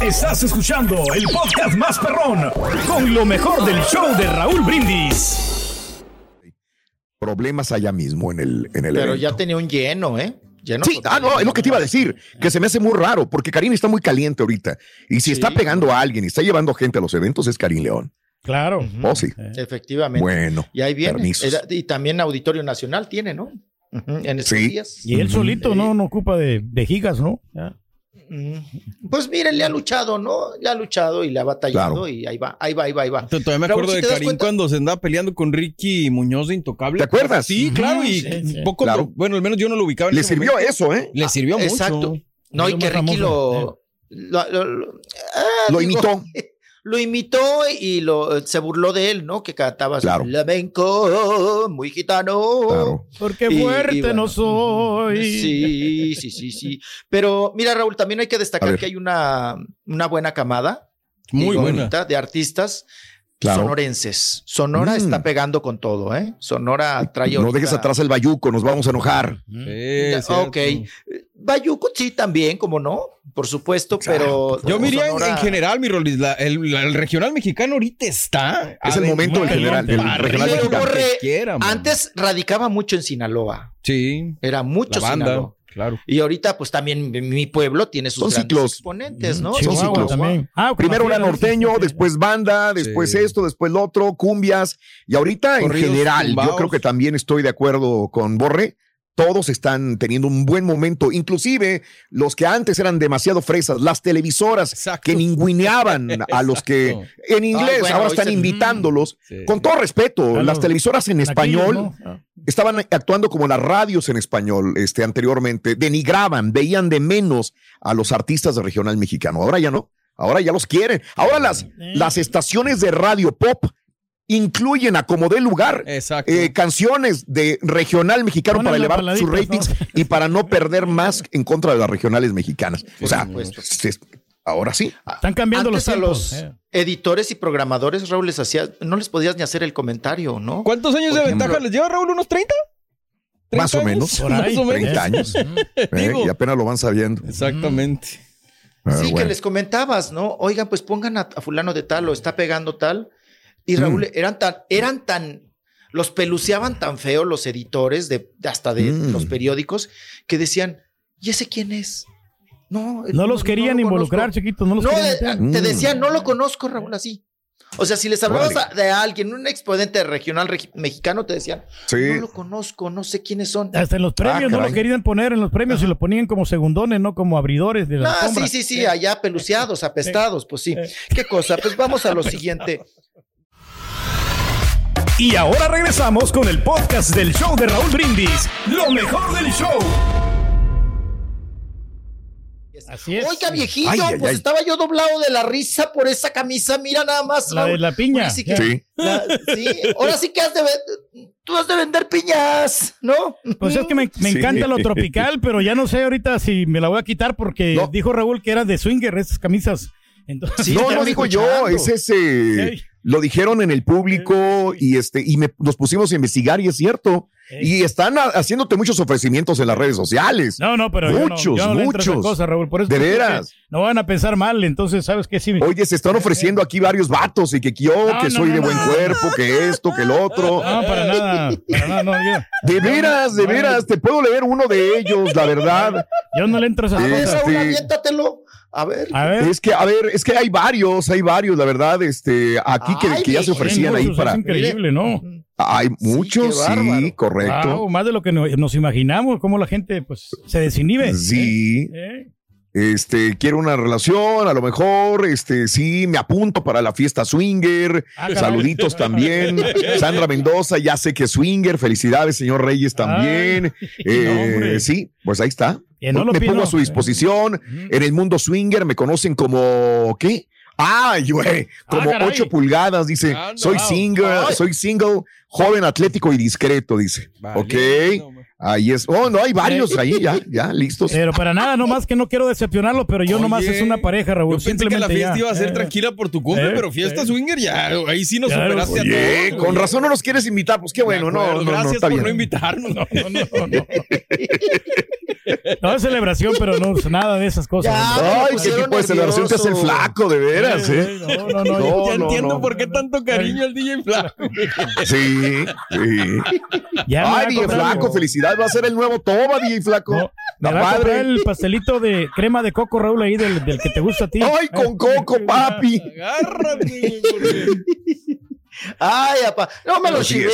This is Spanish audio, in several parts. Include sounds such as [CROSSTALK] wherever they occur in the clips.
Estás escuchando el podcast más perrón con lo mejor del show de Raúl Brindis. Problemas allá mismo en el, en el Pero evento. ya tenía un lleno, ¿eh? Lleno Sí, ah, no, es lo que te iba a decir, que se me hace muy raro, porque Karim está muy caliente ahorita. Y si está pegando a alguien y está llevando gente a los eventos, es Karim León. Claro. Oh, sí. Efectivamente. Bueno, Y ahí viene. Era- y también Auditorio Nacional tiene, ¿no? En estos Sí. días. Y él solito no, no ocupa de, de gigas, ¿no? Ya. Pues miren, le ha luchado, ¿no? Le ha luchado y le ha batallado Claro. y ahí va, ahí va, ahí va, ahí va. Todavía me Raúl, acuerdo ¿sí de Karim cuenta? cuando se andaba peleando con Ricky Muñoz de Intocable. ¿Te acuerdas? Sí, claro, y Sí, sí. poco, Claro. bueno, al menos yo no lo ubicaba. en Le sirvió momento. eso, ¿eh? Le sirvió mucho. Exacto. No, y que Ricky famoso, lo, lo, lo- lo- ah, Lo digo, imitó. [LAUGHS] Lo imitó y lo, se burló de él, ¿no? Que cantaba Claro. flamenco, muy gitano. Claro. Porque Y- fuerte y bueno. no soy. Sí, sí, sí, sí. Pero mira, Raúl, también hay que destacar que hay una, una buena camada. Muy buena. De artistas Claro. sonorenses. Sonora Mm. está pegando con todo, ¿eh? Sonora trae No ahorita- dejes atrás el bayuco, nos vamos a enojar. Sí, ok. Bayuco sí también, como no, por supuesto, pero... Yo me iría en, Sonora- en general, mi Rolis, la- el, la- el regional mexicano ahorita está. Es el momento del general, del Arriba, regional Pero, mexicano. Borre, que quiera. Antes radicaba mucho en Sinaloa. Sí, Era mucho la banda, Sinaloa. claro. Y ahorita, pues también mi- pueblo tiene sus Son grandes ciclos. exponentes, ¿no? Son ciclos. también. Ah, Primero era norteño, sí, después banda, después Sí. esto, después lo otro, cumbias. Y ahorita en general, yo creo que también estoy de acuerdo con Borre. Todos están teniendo un buen momento, inclusive los que antes eran demasiado fresas, las televisoras Exacto. que ninguneaban [LAUGHS] a los que en inglés bueno, ahora están se- invitándolos. Sí. Con todo respeto, Claro. las televisoras en español ¿no? Ah. estaban actuando como las radios en español este, anteriormente, denigraban, veían de menos a los artistas de regional mexicano. Ahora ya no, ahora ya los quieren. Ahora las, las estaciones de radio pop incluyen a como dé lugar Exacto. eh, canciones de regional mexicano Ponen para elevar sus ratings y para no perder más en contra de las regionales mexicanas. O sea, se- ahora sí. Están cambiando Antes los a tiempos. los eh. editores y programadores, Raúl, les hacía, no les podías ni hacer el comentario, ¿no? ¿Cuántos años Por de ejemplo- ventaja les lleva Raúl? ¿Unos 30? Más o menos. Más o menos. 30 años. [LAUGHS] Eh, y apenas lo van sabiendo. Exactamente. Sí, que les comentabas, ¿no? Oigan, pues pongan a, a fulano de tal o está pegando tal. Y Raúl, Mm. eran tan, eran tan, los peluceaban tan feo los editores de, de hasta de Mm. los periódicos que decían, ¿y ese quién es? No, No los querían lo involucrar, conozco". chiquitos. No los No, querían eh, meter. te Mm. decían, no lo conozco, Raúl, así. O sea, si les hablabas a- de alguien, un exponente regional regi- mexicano, te decían, Sí. no lo conozco, no sé quiénes son. Hasta en los premios no los querían poner en los premios y lo ponían como segundones, no como abridores de la Ah, sí, sí, sí, allá peluceados, apestados, pues sí. Eh. ¿Qué cosa? Pues vamos a lo siguiente. [LAUGHS] Y ahora regresamos con el podcast del show de Raúl Brindis. Lo mejor del show. Así es. Oiga, viejillo, Ay, ay, pues ay. estaba yo doblado de la risa por esa camisa. Mira nada más. La Raúl. de la piña. Ahora sí, que, Sí. la- sí, ahora sí que has de tú has de vender piñas, ¿no? Pues es que me, me Sí. encanta lo tropical, pero ya no sé ahorita si me la voy a quitar porque No. dijo Raúl que era de swinger esas camisas. Entonces, Sí, no, no me digo yo, es ese. Lo dijeron en el público y este y me, nos pusimos a investigar y es cierto. Y están ha- haciéndote muchos ofrecimientos en las redes sociales. No, no, pero yo no- Muchos, yo no, esa muchos. cosa, Raúl. Por eso De que veras. No van a pensar mal, entonces, ¿sabes qué? Sí, Oye, se están ofreciendo aquí varios vatos y que yo, No, que no, soy no, de no. buen cuerpo, que esto, que el otro. no, para nada, para nada, no, yo, De veras, de No, veras, te puedo leer uno de ellos, la verdad. yo no le entro a esas Sí. A A ver. A ver, Es que, a ver, es que hay varios, hay varios, la verdad, este, aquí que, Ay, que ya se ofrecían ahí para. Es increíble, ¿no? Hay muchos, sí, correcto. Wow, más de lo que no- nos imaginamos, cómo la gente pues se desinhibe. Sí. ¿Eh? Este, quiero una relación, a lo mejor, este, sí, me apunto para la fiesta swinger. Ah, caray. Saluditos [LAUGHS] también. Sandra Mendoza, ya sé que es swinger. Felicidades, señor Reyes también. [LAUGHS] Eh, no, sí, pues ahí está. No lo me pido. pongo a su disposición. En el mundo swinger me conocen como, ¿qué? Ay, güey, como caray. 8 pulgadas, dice. Anda. soy Wow. single, Ay. soy single, joven, atlético y discreto, dice. Vale, ok. no. Ahí es. Oh, no, hay varios ahí, ya, ya, listos. Pero para nada, nomás que no quiero decepcionarlo, pero yo nomás Oye, es una pareja, Raúl. Yo pensé que la simplemente fiesta ya. iba a ser Eh, tranquila por tu cumple, eh, pero fiesta eh. swinger ya, ahí sí nos Claro, superaste Oye, a todos. con güey. razón no nos quieres invitar, pues qué bueno, no, acuerdo, no, no, Gracias está por bien. no invitarnos. No, no, no. No es celebración, pero no es nada de esas cosas. Ya. Ay, qué tipo de celebración te hace el flaco, de veras, Eh. No, no, no. No, ya no, entiendo no. por qué tanto cariño al DJ Flaco. Sí, sí. Ya Ay, DJ Flaco, felicidades, va a ser el nuevo Toba, DJ Flaco. No, me va a el pastelito de crema de coco, Raúl, ahí del, del que te gusta a ti. Ay, con coco, papi. Agárrate, porque- Ay, apá, no me lo chivé,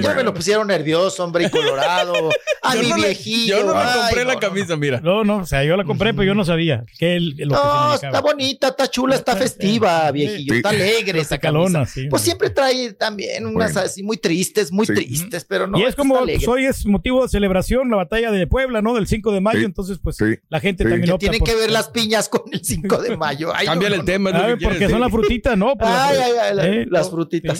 ya me lo pusieron nervioso, hombre, y colorado. [LAUGHS] A Yo mi no le- viejillo. Yo no le ay, compré la no. camisa, mira. No, no, o sea, yo la compré, pero yo no sabía que el, lo que No, está bonita, está chula, está festiva, viejillo, Sí. está alegre esa calona, camisa. sí, Pues siempre trae también unas Bueno. así muy tristes, muy Sí. tristes, pero no. y es como, pues, hoy es motivo de celebración, la batalla de Puebla, ¿no? Del 5 de mayo, Sí, entonces, pues, sí, la gente sí. también opta tienen por- que ver las piñas con el 5 de mayo. Ay, Cámbiale el tema. quiere porque son decir. la frutita, ¿no? Ay, ay, ay, Eh, las frutitas.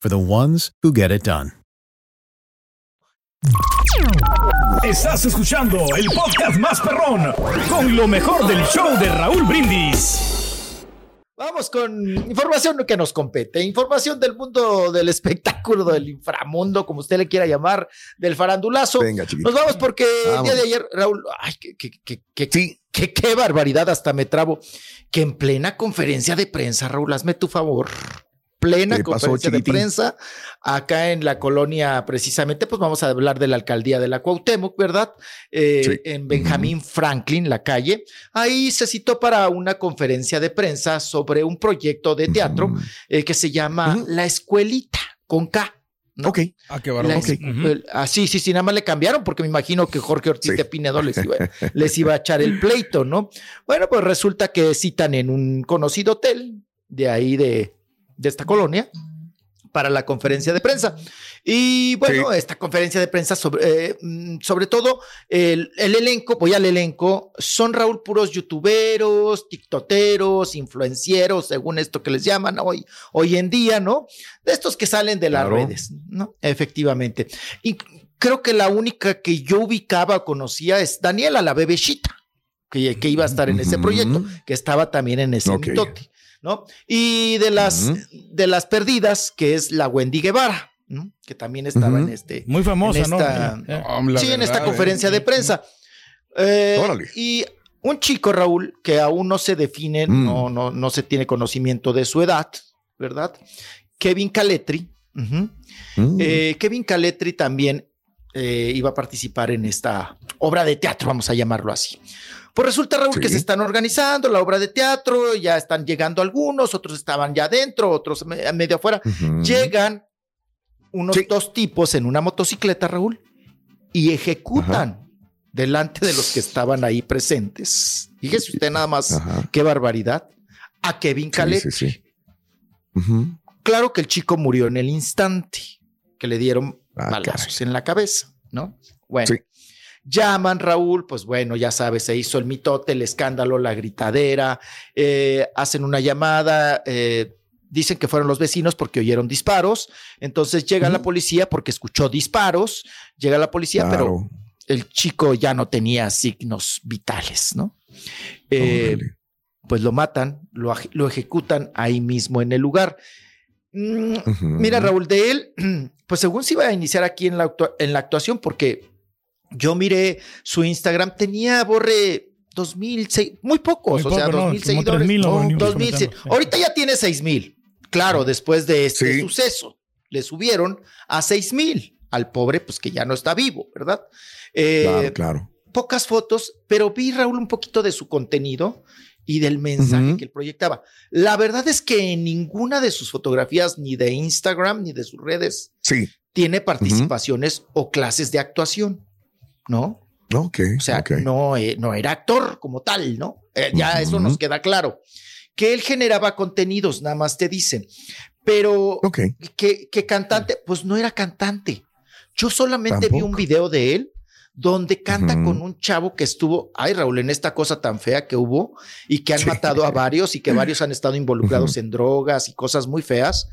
for the ones who get it done. Estás escuchando el podcast más perrón con lo mejor del show de Raúl Brindis. Vamos con información que nos compete, información del mundo del espectáculo, del inframundo, como usted le quiera llamar, del farandulazo. Venga, chiquito. Nos vamos porque el día de ayer, Raúl, ay, qué, qué, qué, qué, Sí. qué- qué barbaridad, hasta me trabo, que en plena conferencia de prensa, Raúl, hazme tu favor. Plena ¿Qué pasó, conferencia de prensa acá en la colonia, precisamente, pues vamos a hablar de la alcaldía de la Cuauhtémoc, ¿verdad? Eh, Sí. En Benjamín Franklin, la calle. Ahí se citó para una conferencia de prensa sobre un proyecto de teatro eh, que se llama. La Escuelita, con K. ¿no? Ok. Ah, qué ex- el- ah, sí, sí, sí, nada más le cambiaron porque me imagino que Jorge Ortiz Sí. de Pinedo les iba, [LAUGHS] les iba a echar el pleito, ¿no? Bueno, pues resulta que citan en un conocido hotel de ahí de, de esta colonia para la conferencia de prensa. Y bueno, esta conferencia de prensa sobre, eh, mm, sobre todo el, el elenco, voy al elenco, son Raúl puros youtuberos, tiktoteros, influencieros, según esto que les llaman hoy, hoy en día, ¿no? De estos que salen de las Claro. redes, ¿no? Efectivamente. Y creo que la única que yo ubicaba o conocía es Daniela, la bebecita, que, que iba a estar en ese proyecto, que estaba también en ese mitote, ¿no? Y de las, de las perdidas, que es la Wendy Guevara. ¿no? que también estaba en este. Muy famosa, en ¿no? esta- Eh, Hombre, la sí, en esta verdad, conferencia eh. de prensa. Eh, y un chico, Raúl, que aún no se define, Mm. no, no, no se tiene conocimiento de su edad, ¿verdad? Kevin Caletri. Mm. Eh, Kevin Caletri también eh, iba a participar en esta obra de teatro, vamos a llamarlo así. Pues resulta, Raúl, Sí. que se están organizando la obra de teatro, ya están llegando algunos, otros estaban ya adentro, otros me- medio afuera. Llegan unos Sí. dos tipos en una motocicleta, Raúl, y ejecutan delante de los que estaban ahí presentes. Fíjese usted nada más Ajá. qué barbaridad. A Kevin Sí, Caletri. sí. Ujú. Claro que el chico murió en el instante que le dieron Ah, balazos en la cabeza, ¿no? Bueno. Sí. Llaman Raúl, pues bueno, ya sabes, se hizo el mitote, el escándalo, la gritadera, eh, hacen una llamada, eh, dicen que fueron los vecinos porque oyeron disparos, entonces llega la policía porque escuchó disparos, llega la policía, pero el chico ya no tenía signos vitales, ¿no? Eh, pues lo matan, lo, lo ejecutan ahí mismo en el lugar. Mm. Mira, Raúl, de él, [CLEARS THROAT] pues según se iba a iniciar aquí en la, en la actuación, porque yo miré su Instagram, tenía borre 2000, sei- muy pocos, Muy o sea, poco, ¿no? 2000 Como seguidores. 3,000 lo No, venimos 2000, comentando, sí. sí. Ahorita ya tiene 6000. Claro, después de este Sí. suceso, le subieron a 6000 al pobre, pues que ya no está vivo, ¿verdad? Eh, Claro, claro. pocas fotos, pero vi, Raúl, un poquito de su contenido y del mensaje que él proyectaba. La verdad es que en ninguna de sus fotografías, ni de Instagram, ni de sus redes, Sí. tiene participaciones o clases de actuación, ¿no? Ok. O sea, no, eh, no era actor como tal, ¿no? Eh, ya eso nos queda claro. Que él generaba contenidos, nada más te dicen. Pero Ok. que, que cantante, pues no era cantante. Yo solamente vi un video de él donde canta con un chavo que estuvo, ay Raúl, en esta cosa tan fea que hubo y que han Sí. matado a varios y que [LAUGHS] varios han estado involucrados en drogas y cosas muy feas,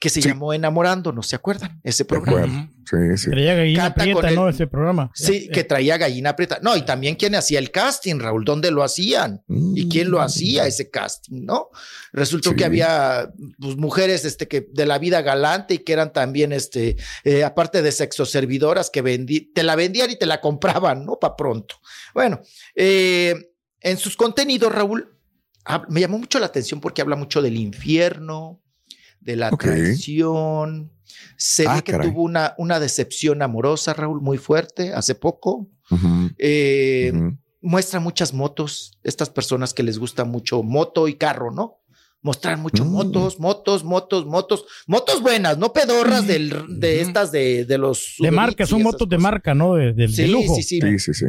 que se Sí. llamó Enamorándonos, ¿se acuerdan? Ese programa. Sí, sí. Creía gallina Canta prieta. ¿no? Ese programa. Sí, Eh, que traía gallina preta. No, y también quién hacía el casting, Raúl, ¿dónde lo hacían? ¿Y quién lo hacía ese casting, no? Resultó Mm. Sí. que había pues, mujeres este, que de la vida galante y que eran también, este, eh, aparte de sexoservidoras, que vendí, te la vendían y te la compraban, ¿no? Para pronto. Bueno, eh, en sus contenidos, Raúl, me llamó mucho la atención porque habla mucho del infierno, de la Ok. traición. Se Ah, ve que caray. tuvo una, una decepción amorosa, Raúl, muy fuerte hace poco. Eh, muestra muchas motos, estas personas que les gusta mucho moto y carro, ¿no? Mostrar mucho Mm. motos, motos, motos, motos, motos buenas, no pedorras del, de estas de, de los. De marca, son motos de marca, ¿no? De, de- de Sí, lujo. sí, sí, Sí, sí, sí.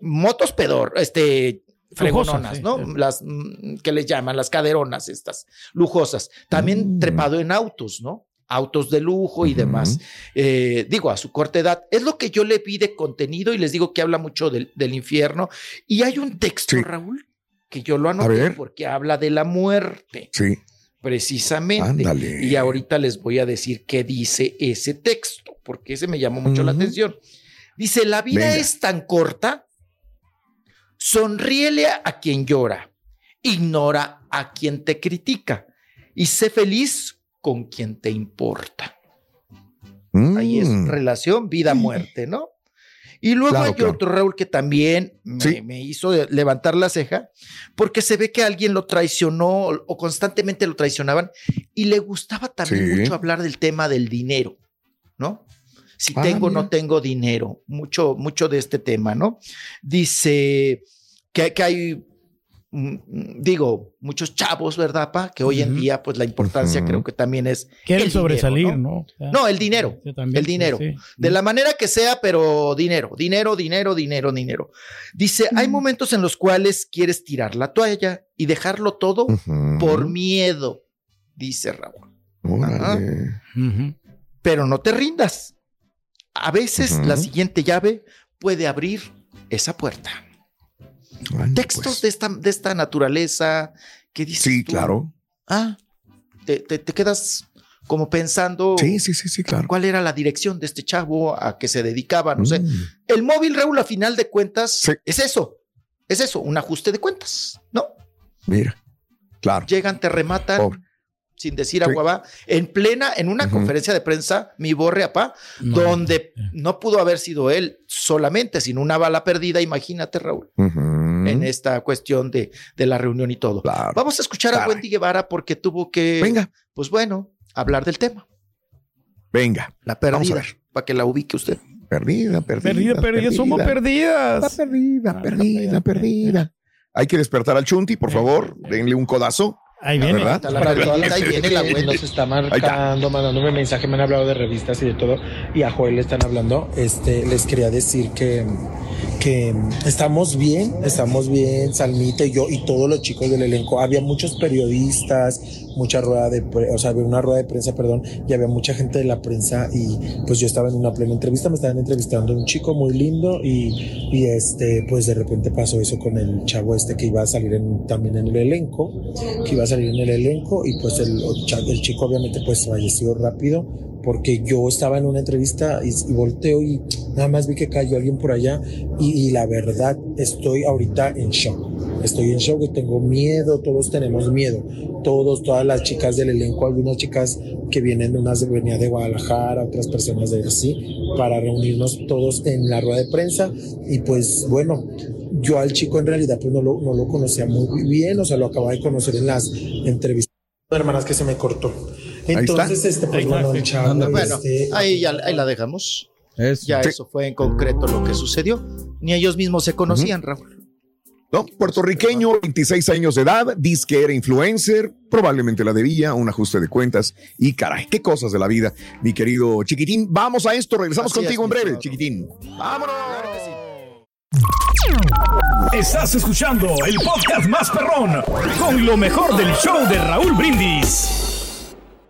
Motos pedor, este, fregononas, sí, ¿no? sí. Las mm, que les llaman, las caderonas estas, lujosas. También Mm. trepado en autos, ¿no? Autos de lujo y demás. Eh, digo, a su corta edad. Es lo que yo le vi de contenido y les digo que habla mucho del, del infierno. Y hay un texto, Sí. Raúl, que yo lo anoté porque habla de la muerte, Sí. precisamente. Ándale. Y ahorita les voy a decir qué dice ese texto, porque ese me llamó mucho la atención. Dice, la vida Venga. es tan corta, sonríele a quien llora, ignora a quien te critica y sé feliz con quien te importa. Ahí es Mm. relación vida-muerte, ¿no? Y luego Claro, hay claro. otro Raúl que también me, Sí. me hizo levantar la ceja porque se ve que alguien lo traicionó o constantemente lo traicionaban y le gustaba también Sí. mucho hablar del tema del dinero, ¿no? Si Ah, tengo o no tengo dinero, mucho, mucho de este tema, ¿no? Dice que, que hay, mm, mm, digo, muchos chavos, ¿verdad, pa? Que hoy en día, pues la importancia creo que también es Quieren el dinero, sobresalir, ¿no? ¿no? O sea, No, el dinero. yo también, el dinero. sí. De la manera que sea, pero dinero, dinero, dinero, dinero, dinero. Dice, hay momentos en los cuales quieres tirar la toalla y dejarlo todo por miedo, dice Raúl. Pero no te rindas. A veces la siguiente llave puede abrir esa puerta. Textos pues. de, esta, de esta naturaleza que dices Sí, tú, claro. Ah, te, te- te quedas como pensando Sí, sí, sí, sí, claro. cuál era la dirección de este chavo, a qué se dedicaba, no sé. Mm. El móvil, Raúl, a final de cuentas, Sí. es eso. Es eso, un ajuste de cuentas, ¿no? Mira. Claro. Llegan, te rematan, Pobre. Sin decir agua va, en plena, en una conferencia de prensa, mi borre apá, donde no pudo haber sido él solamente, sino una bala perdida, imagínate, Raúl, en esta cuestión de, de la reunión y todo. Vamos a escuchar a. Wendy Guevara porque tuvo que, Venga. pues bueno, hablar del tema. Venga. La Vamos a perdida, ver. para que la ubique usted. Perdida, perdida. Perdida, perdida, somos perdidas. Está perdida, perdida, perdida. Hay que despertar al Chunti, por favor. Denle un codazo. Ahí La viene. verdad. Para toda la [LAUGHS] Ahí viene la Wendy. nos está marcando, mandándome mensaje, me han hablado de revistas y de todo, y a Joel le están hablando. Este, les quería decir que, que estamos bien, estamos bien, Salmita y yo y todos los chicos del elenco. Había muchos periodistas, mucha rueda de, pre- o sea, había una rueda de prensa, perdón, y había mucha gente de la prensa y pues yo estaba en una plena entrevista, me estaban entrevistando un chico muy lindo y, y este, pues de repente pasó eso con el chavo este que iba a salir en- también en el elenco, que iba a salir en el elenco y pues el, el chico obviamente pues falleció rápido porque yo estaba en una entrevista y, y volteo y nada más vi que cayó alguien por allá y, y la verdad estoy ahorita en shock. Estoy en shock y tengo miedo, todos tenemos miedo. Todos, todas las chicas del elenco, algunas chicas que vienen, unas venían de Guadalajara, otras personas de así, para reunirnos todos en la rueda de prensa. Y pues bueno, yo al chico en realidad pues no lo, no lo conocía muy bien, o sea, lo acababa de conocer en las entrevistas. Hermanas que se me cortó. Entonces, este, pues bueno, el chavo, Bueno, este, ahí, ya, ahí la dejamos. Eso. Ya Sí. eso fue en concreto lo que sucedió. Ni ellos mismos se conocían, Raúl. ¿no? Puertorriqueño, 26 años de edad, dice que era influencer, probablemente la debía, un ajuste de cuentas y caray, qué cosas de la vida, mi querido chiquitín. Vamos a esto, regresamos Así contigo es, en breve, chiquitín. Vámonos. Estás escuchando el podcast más perrón con lo mejor del show de Raúl Brindis.